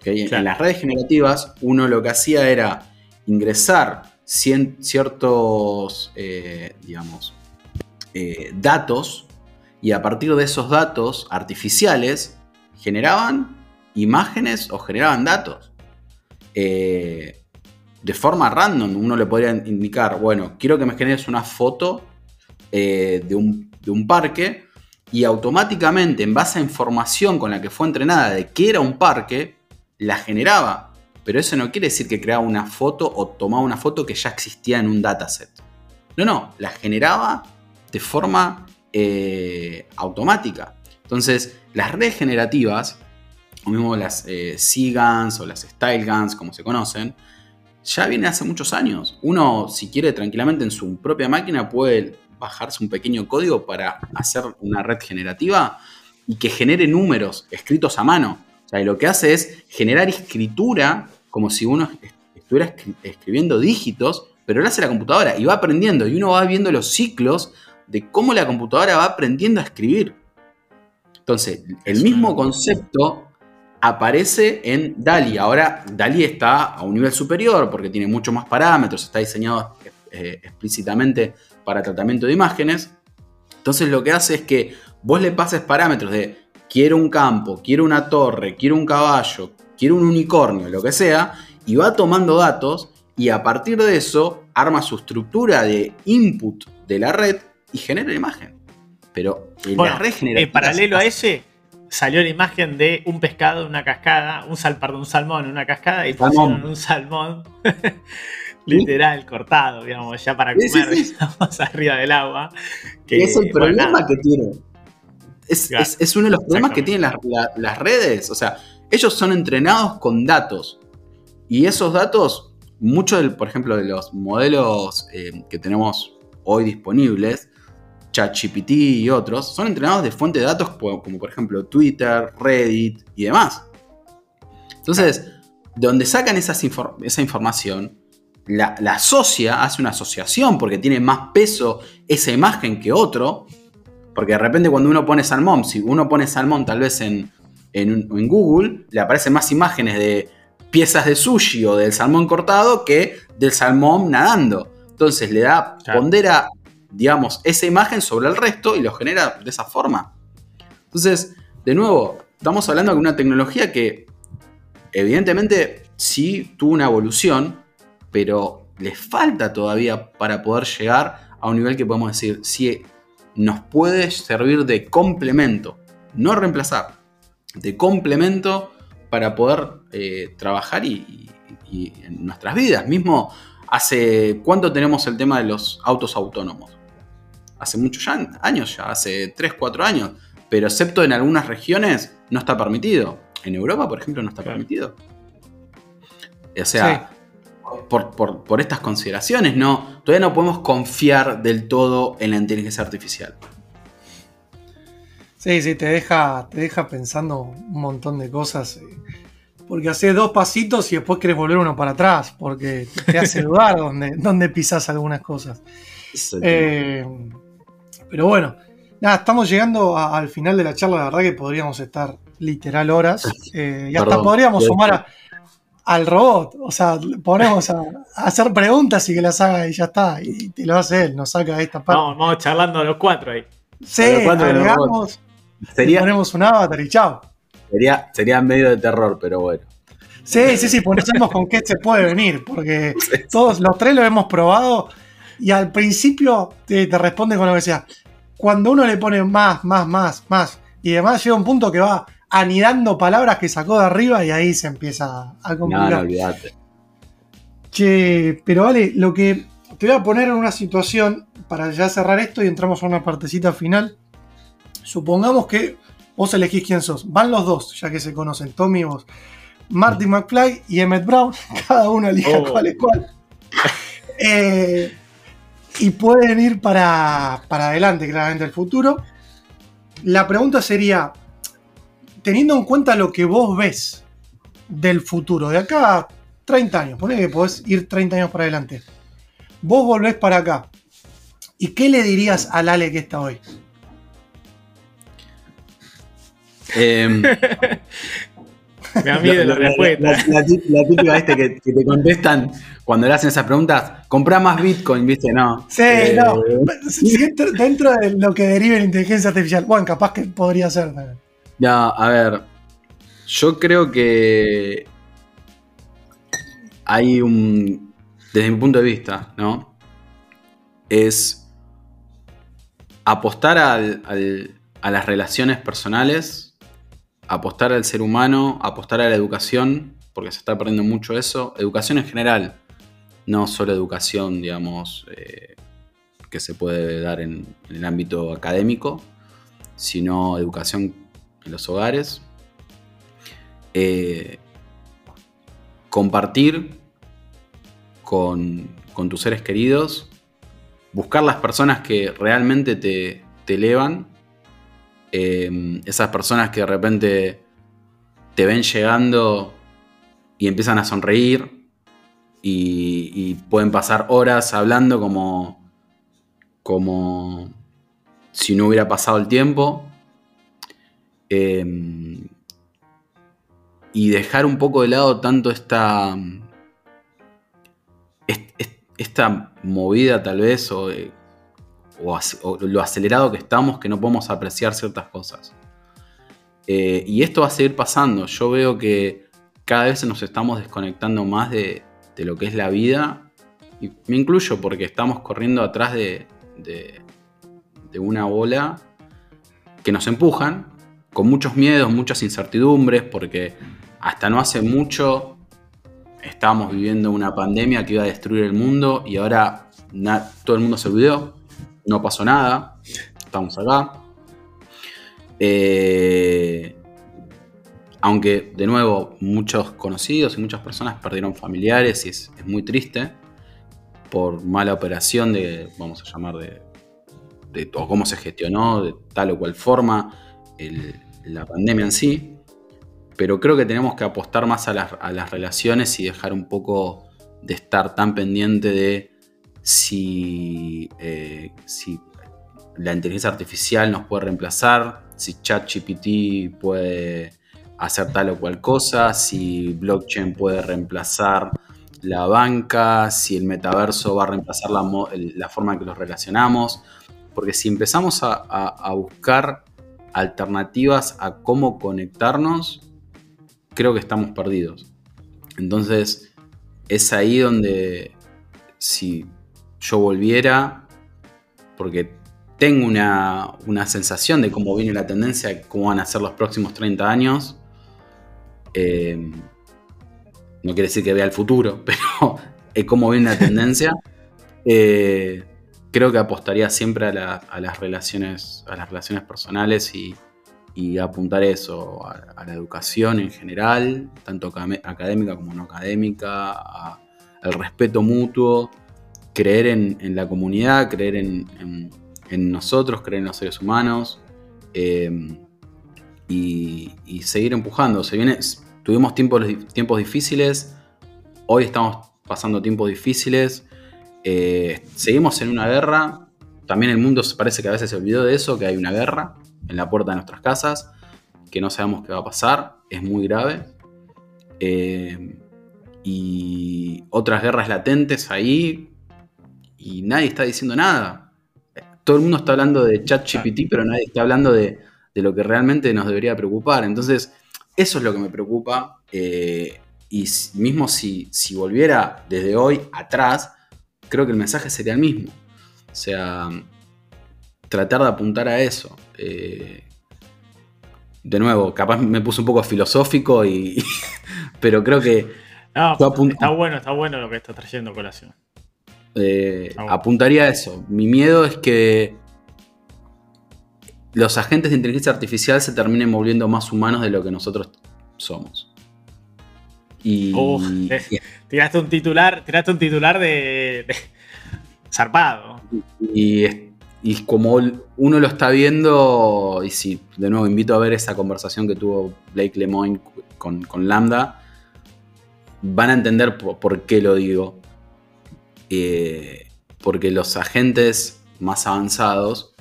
En las redes generativas, uno lo que hacía era ingresar ciertos, eh, digamos, eh, datos y a partir de esos datos artificiales generaban imágenes o generaban datos. Eh, de forma random, uno le podría indicar, bueno, quiero que me generes una foto eh, de, un, de, un, parque y automáticamente, en base a información con la que fue entrenada de que era un parque, la generaba. Pero eso no quiere decir que creaba una foto o tomaba una foto que ya existía en un dataset. No, no, la generaba de forma eh, automática. Entonces, las redes generativas o mismo las eh, C-Guns o las Style Guns, como se conocen, ya vienen hace muchos años. Uno, si quiere tranquilamente en su propia máquina, puede bajarse un pequeño código para hacer una red generativa y que genere números escritos a mano. O sea, lo que hace es generar escritura como si uno estuviera escribiendo dígitos, pero lo hace la computadora y va aprendiendo y uno va viendo los ciclos de cómo la computadora va aprendiendo a escribir. Entonces, el mismo concepto aparece en DALI. Ahora DALI está a un nivel superior porque tiene muchos más parámetros, está diseñado eh, explícitamente para tratamiento de imágenes. Entonces lo que hace es que vos le pases parámetros de quiero un campo, quiero una torre, quiero un caballo, quiero un unicornio, lo que sea, y va tomando datos y a partir de eso arma su estructura de input de la red y genera la imagen. Pero en la red En paralelo a ese, salió la imagen de un pescado en una cascada, un sal, perdón, un salmón en una cascada y pusieron un salmón literal cortado, digamos, ya para comer, arriba del agua. Que, es el problema que tiene. Es, uno de los problemas que tienen las, redes. O sea, ellos son entrenados con datos. Y esos datos, muchos, por ejemplo, de los modelos eh, que tenemos hoy disponibles, ChatGPT y otros, son entrenados de fuente de datos como, por ejemplo Twitter, Reddit y demás. Entonces, donde sacan esa información, la, asocia, hace una asociación porque tiene más peso esa imagen que otro. Porque de repente cuando uno pone salmón, si uno pone salmón tal vez en, en, Google, le aparecen más imágenes de piezas de sushi o del salmón cortado que del salmón nadando. Entonces le da, pondera, digamos, esa imagen sobre el resto y lo genera de esa forma. Entonces, de nuevo, estamos hablando de una tecnología que evidentemente sí tuvo una evolución, pero les falta todavía para poder llegar a un nivel que podemos decir, si nos puede servir de complemento, no reemplazar, de complemento para poder eh, trabajar y, en nuestras vidas. Mismo hace cuánto tenemos el tema de los autos autónomos. Hace muchos años ya, hace 3, 4 años. Pero excepto en algunas regiones no está permitido. En Europa, por ejemplo, no está permitido. O sea, por, estas consideraciones, no, todavía no podemos confiar del todo en la inteligencia artificial. Sí, sí, te deja, te deja pensando un montón de cosas. Eh, porque haces dos pasitos y después quieres volver uno para atrás, porque te hace dudar dónde, pisas algunas cosas. Eh, pero bueno, nada, estamos llegando al final de la charla, la verdad que podríamos estar literal horas. Eh, y hasta podríamos sumar a, al robot. O sea, ponemos a, hacer preguntas y que las haga y ya está. Y te lo hace él, nos saca esta parte. Vamos, vamos charlando los cuatro ahí. Sí, agregamos, sería, ponemos un avatar y chao. Sería, sería medio de terror, pero bueno. Sí, sí, sí, sabemos con qué se puede venir, porque todos los tres lo hemos probado y al principio te, te responde con lo que sea. Cuando uno le pone más, más, más, más, y además llega un punto que va anidando palabras que sacó de arriba y ahí se empieza a complicar. No, no, olvídate. Che, pero vale, lo que te voy a poner en una situación para ya cerrar esto y entramos a una partecita final. Supongamos que vos elegís quién sos. Van los dos, ya que se conocen, Tommy y vos. Marty mm. McFly y Emmett Brown, cada uno elige oh. cuál es cuál. Eh, y pueden ir para, para adelante, claramente, el futuro. La pregunta sería, teniendo en cuenta lo que vos ves del futuro, de acá a 30 años, ponés que podés ir 30 años para adelante. Vos volvés para acá. ¿Y qué le dirías al Ale que está hoy? Eh, Me da miedo la, respuesta. La, típica este que, te contestan cuando le hacen esas preguntas, compra más Bitcoin, ¿viste? No. Sí, eh, no. dentro de lo que derive la inteligencia artificial, bueno, capaz que podría ser. Ya, a ver. Yo creo que hay un. Desde mi punto de vista, ¿no? Es apostar al, a las relaciones personales, apostar al ser humano, apostar a la educación, porque se está perdiendo mucho eso. Educación en general, no solo educación, digamos, eh, que se puede dar en, el ámbito académico, sino educación en los hogares. Eh, compartir con, tus seres queridos. Buscar las personas que realmente te, elevan. Eh, esas personas que de repente te ven llegando y empiezan a sonreír y, pueden pasar horas hablando como, como si no hubiera pasado el tiempo. Em, y dejar un poco de lado tanto esta, esta movida tal vez o, lo acelerado que estamos que no podemos apreciar ciertas cosas. Eh, y esto va a seguir pasando. Yo veo que cada vez nos estamos desconectando más de, lo que es la vida. Y me incluyo porque estamos corriendo atrás de, de una bola que nos empujan con muchos miedos, muchas incertidumbres, porque hasta no hace mucho estábamos viviendo una pandemia que iba a destruir el mundo y ahora todo el mundo se olvidó, no pasó nada, estamos acá. Eh, aunque de nuevo muchos conocidos y muchas personas perdieron familiares y es, muy triste por mala operación de, vamos a llamar de, de cómo se gestionó de tal o cual forma la pandemia en sí, pero creo que tenemos que apostar más a las, relaciones y dejar un poco de estar tan pendiente de si, eh, si la inteligencia artificial nos puede reemplazar, si ChatGPT puede hacer tal o cual cosa, si blockchain puede reemplazar la banca, si el metaverso va a reemplazar la, forma en que los relacionamos. Porque si empezamos a, buscar alternativas a cómo conectarnos, creo que estamos perdidos. Entonces, es ahí donde si yo volviera, porque tengo una, sensación de cómo viene la tendencia, cómo van a ser los próximos 30 años. Eh, no quiere decir que vea el futuro, pero es cómo viene la tendencia. Eh, creo que apostaría siempre a, las relaciones, a las relaciones personales y, apuntar eso, a, la educación en general, tanto académica como no académica, al respeto mutuo, creer en, la comunidad, creer en, en nosotros, creer en los seres humanos em, y, seguir empujando. Se viene, tuvimos tiempos, tiempos difíciles, hoy estamos pasando tiempos difíciles, eh, seguimos en una guerra, también el mundo parece que a veces se olvidó de eso, que hay una guerra en la puerta de nuestras casas, que no sabemos qué va a pasar, es muy grave. Em, y otras guerras latentes ahí y nadie está diciendo nada todo el mundo está hablando de ChatGPT, pero nadie está hablando de, lo que realmente nos debería preocupar. Entonces, eso es lo que me preocupa. Eh, y mismo si, si, volviera desde hoy atrás, creo que el mensaje sería el mismo. O sea, tratar de apuntar a eso. Eh, de nuevo, capaz me puse un poco filosófico, y, pero creo que... está bueno, está bueno lo que está trayendo colación. Eh, apuntaría a eso. Mi miedo es que los agentes de inteligencia artificial se terminen volviendo más humanos de lo que nosotros somos. Y, tiraste un titular, tiraste un titular de, zarpado. Y, como uno lo está viendo, y si de nuevo invito a ver esa conversación que tuvo Blake Lemoyne con, Lambda, van a entender por qué lo digo. Eh, porque los agentes más avanzados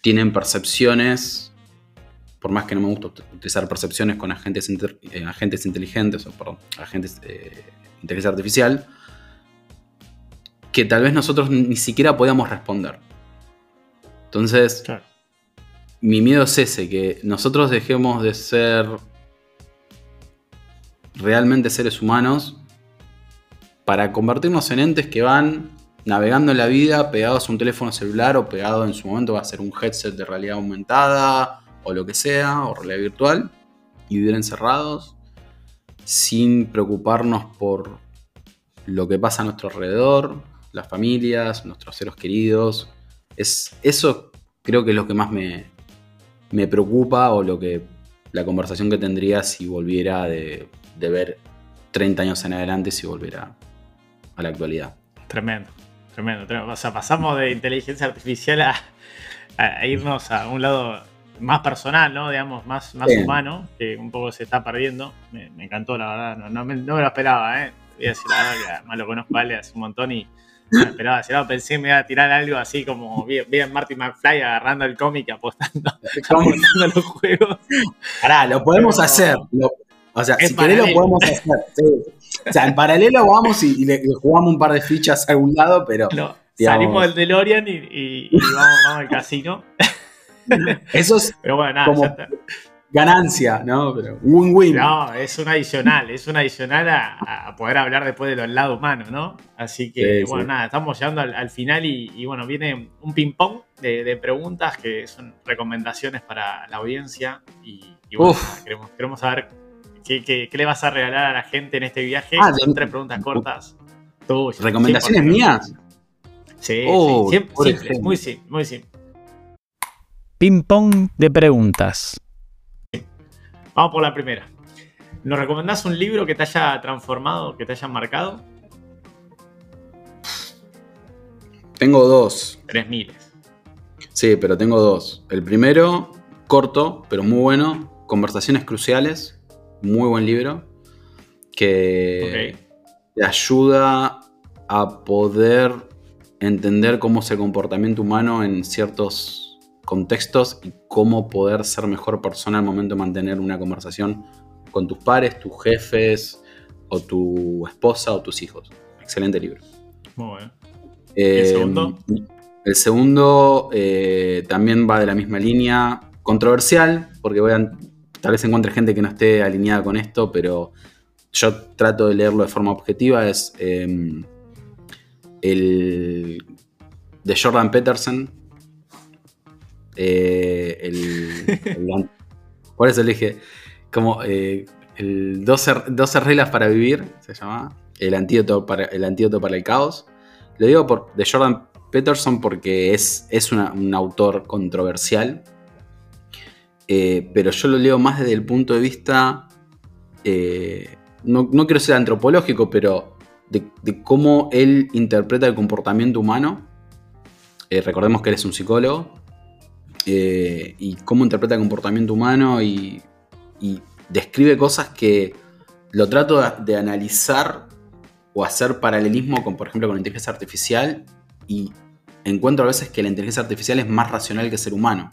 tienen percepciones, por más que no me gusta utilizar percepciones con agentes, eh, agentes inteligentes, o perdón, agentes eh, inteligencia artificial, que tal vez nosotros ni siquiera podamos responder. Entonces, mi miedo es ese, que nosotros dejemos de ser realmente seres humanos para convertirnos en entes que van navegando en la vida pegados a un teléfono celular o pegado en su momento va a ser un headset de realidad aumentada o lo que sea, o realidad virtual, y vivir encerrados sin preocuparnos por lo que pasa a nuestro alrededor, las familias, nuestros seres queridos. Es, eso creo que es lo que más me, me preocupa o lo que la conversación que tendría si volviera de, de ver 30 años en adelante, si volviera la actualidad. Tremendo, tremendo. O sea, pasamos de inteligencia artificial a, irnos a un lado más personal, ¿no? Digamos, más, más humano, que un poco se está perdiendo. Me, encantó, la verdad. No, me, lo esperaba, ¿eh? Voy a decir la verdad que además lo conozco a Ale hace un montón y no me esperaba. Si no, pensé que me iba a tirar algo así como bien, Marty McFly agarrando el cómic apostando, apostando los juegos. Pará, lo podemos hacer. O sea, si querés lo podemos hacer. Sí. O sea, en paralelo vamos y, le, jugamos un par de fichas a algún lado, pero. salimos del DeLorean y, vamos, al casino. Eso es pero bueno, nada, como ganancia, ¿no? Pero win-win. No, es un adicional, es un adicional a, poder hablar después de los lados humanos, ¿no? Así que, bueno, nada, estamos llegando al, final y, bueno, viene un ping-pong de, preguntas que son recomendaciones para la audiencia y, bueno, queremos, queremos saber ¿Qué, le vas a regalar a la gente en este viaje? Ah, Son tres preguntas cortas. ¿Recomendaciones mías? Sí, oh, simple, muy simple, muy simple. Ping pong de preguntas. Vamos por la primera. ¿Nos recomendás un libro que te haya transformado, que te haya marcado? Tengo dos. Tres miles. Sí, pero tengo dos. El primero, corto, pero muy bueno, Conversaciones Cruciales, muy buen libro que te ayuda a poder entender cómo es el comportamiento humano en ciertos contextos y cómo poder ser mejor persona al momento de mantener una conversación con tus pares, tus jefes, o tu esposa o tus hijos. Excelente libro. Muy bueno. Eh, el segundo? El segundo eh, también va de la misma línea. Controversial, porque voy a, tal vez encuentre gente que no esté alineada con esto, pero yo trato de leerlo de forma objetiva. Es em, el de Jordan Peterson. Eh, el, por eso le dije, como el 12, reglas para vivir, se llama. El antídoto para el, antídoto para el caos. Lo digo por, de Jordan Peterson porque es, es un autor controversial. Eh, pero yo lo leo más desde el punto de vista. Eh, no, quiero ser antropológico, pero de, cómo él interpreta el comportamiento humano. Eh, recordemos que él es un psicólogo. y cómo interpreta el comportamiento humano y, y describe cosas que lo trato de, analizar o hacer paralelismo con, por ejemplo, con la inteligencia artificial y encuentro a veces que la inteligencia artificial es más racional que el ser humano.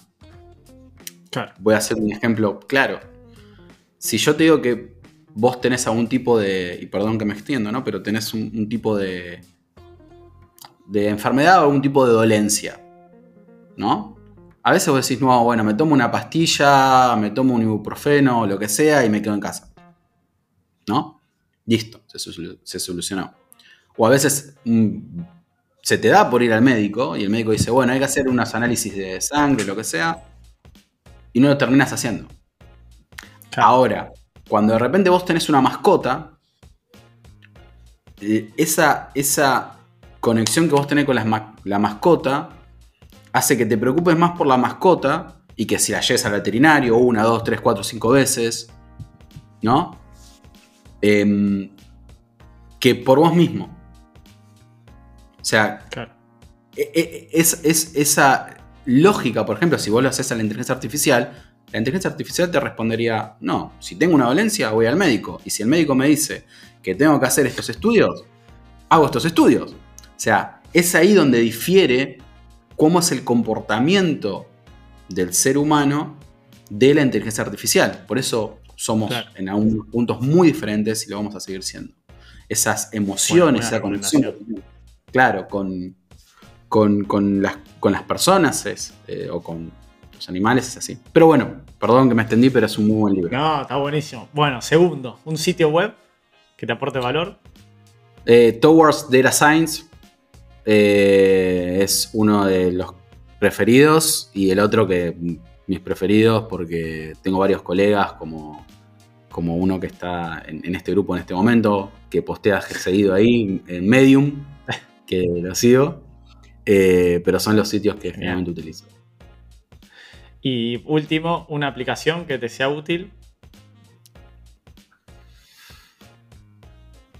Voy a hacer un ejemplo claro. Si yo te digo que vos tenés algún tipo de, y perdón que me extiendo, ¿no? Pero tenés un, tipo de, de enfermedad o algún tipo de dolencia, ¿no? A veces vos decís, no, bueno, me tomo una pastilla, me tomo un ibuprofeno, lo que sea, y me quedo en casa. ¿No? Listo, se, solucionó. O a veces mm, se te da por ir al médico y el médico dice, bueno, hay que hacer unos análisis de sangre, lo que sea, y no lo terminas haciendo. Ahora, cuando de repente vos tenés una mascota, eh, esa, esa conexión que vos tenés con la mascota hace que te preocupes más por la mascota y que si la lleves al veterinario una, dos, tres, cuatro, cinco veces, ¿no? Em, que por vos mismo. O sea, e, e, es, esa lógica, por ejemplo, si vos lo haces a la inteligencia artificial, la inteligencia artificial te respondería, no, si tengo una dolencia voy al médico. Y si el médico me dice que tengo que hacer estos estudios, hago estos estudios. O sea, es ahí donde difiere cómo es el comportamiento del ser humano de la inteligencia artificial. Por eso somos en algunos puntos muy diferentes y lo vamos a seguir siendo. Esas emociones, esa conexión, claro, con, con, las, con las personas eh, o con los animales es así. Pero bueno, perdón que me extendí, pero es un muy buen libro. No, está buenísimo. Bueno, segundo, un sitio web que te aporte valor. Eh, Towards Data Science, eh, es uno de los preferidos y el otro que mis preferidos porque tengo varios colegas como, como uno que está en, este grupo en este momento, que postea seguido ahí en Medium, que lo sigo, eh, pero son los sitios que generalmente utilizo. Y último, una aplicación que te sea útil.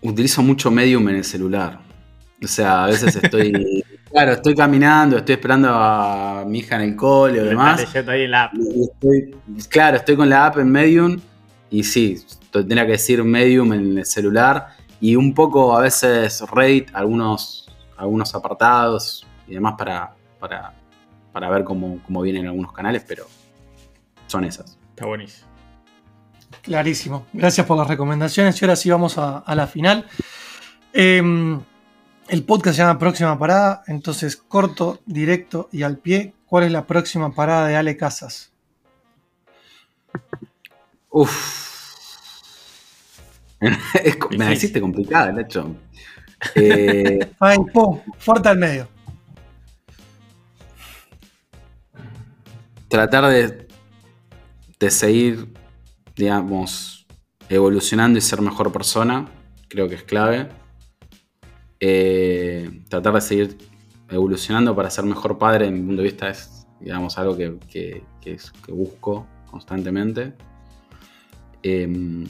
Utilizo mucho Medium en el celular. O sea, a veces estoy. claro, estoy caminando, estoy esperando a mi hija en el cole o demás. ahí en la app. claro, estoy con la app en Medium y sí, tendría que decir Medium en el celular y un poco a veces Reddit, algunos, algunos apartados y demás para, para, para ver cómo, cómo vienen algunos canales, pero son esas. Está buenísimo. Clarísimo. Gracias por las recomendaciones y ahora sí vamos a, a la final. Eh, el podcast se llama Próxima Parada, entonces corto, directo y al pie. ¿Cuál es la próxima parada de Ale Casas? Uf. me la hiciste complicada, Nacho. Eh, Ay, pum, fuerte al medio. Tratar de, seguir, digamos, evolucionando y ser mejor persona, creo que es clave eh, tratar de seguir evolucionando para ser mejor padre, en mi punto de vista, es digamos, algo que, busco constantemente. Em,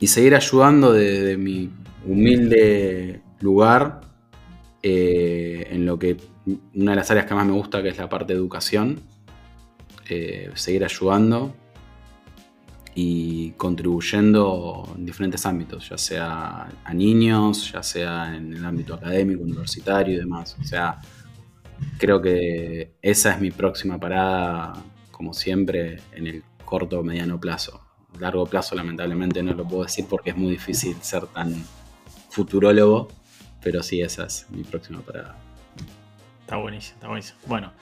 y seguir ayudando desde mi humilde lugar eh, en lo que una de las áreas que más me gusta, que es la parte de educación. Eh, seguir ayudando y contribuyendo en diferentes ámbitos, ya sea a niños, ya sea en el ámbito académico, universitario y demás. O sea, creo que esa es mi próxima parada, como siempre, en el corto o mediano plazo. Largo plazo, lamentablemente, no lo puedo decir porque es muy difícil ser tan futurólogo, pero sí, esa es mi próxima parada. Está buenísimo, está buenísimo. Bueno,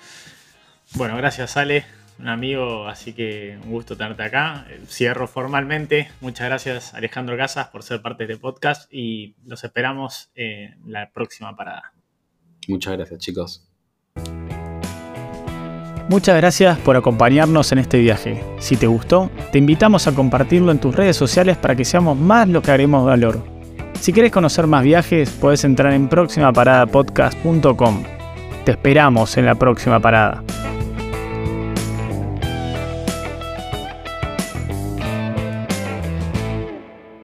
bueno, gracias Ale, un amigo, así que un gusto tenerte acá. Cierro formalmente. Muchas gracias Alejandro Casas por ser parte de este podcast y los esperamos en la próxima parada. Muchas gracias chicos. Muchas gracias por acompañarnos en este viaje. Si te gustó, te invitamos a compartirlo en tus redes sociales para que seamos más lo que haremos valor. Si quieres conocer más viajes, puedes entrar en próximaparadapodcast.com. Te esperamos en la próxima parada.